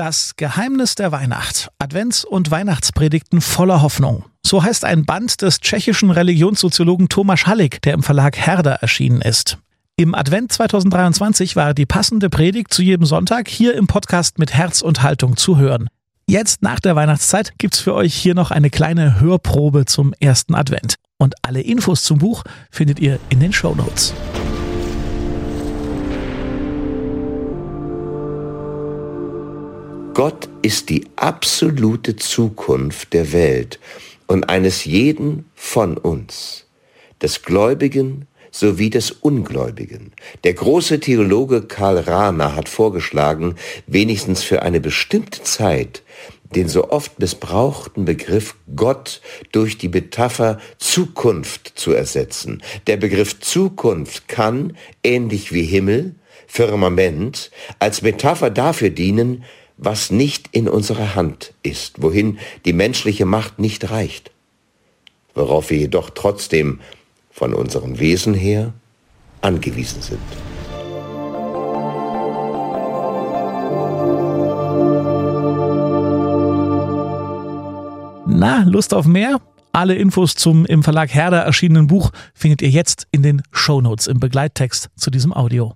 Das Geheimnis der Weihnacht. Advents- und Weihnachtspredigten voller Hoffnung. So heißt ein Band des tschechischen Religionssoziologen Tomasz Hallig, der im Verlag Herder erschienen ist. Im Advent 2023 war die passende Predigt zu jedem Sonntag hier im Podcast mit Herz und Haltung zu hören. Jetzt nach der Weihnachtszeit gibt's für euch hier noch eine kleine Hörprobe zum ersten Advent. Und alle Infos zum Buch findet ihr in den Show Notes. Gott ist die absolute Zukunft der Welt und eines jeden von uns, des Gläubigen sowie des Ungläubigen. Der große Theologe Karl Rahner hat vorgeschlagen, wenigstens für eine bestimmte Zeit den so oft missbrauchten Begriff Gott durch die Metapher Zukunft zu ersetzen. Der Begriff Zukunft kann, ähnlich wie Himmel, Firmament, als Metapher dafür dienen, was nicht in unserer Hand ist, wohin die menschliche Macht nicht reicht, worauf wir jedoch trotzdem von unserem Wesen her angewiesen sind. Na, Lust auf mehr? Alle Infos zum im Verlag Herder erschienenen Buch findet ihr jetzt in den Shownotes im Begleittext zu diesem Audio.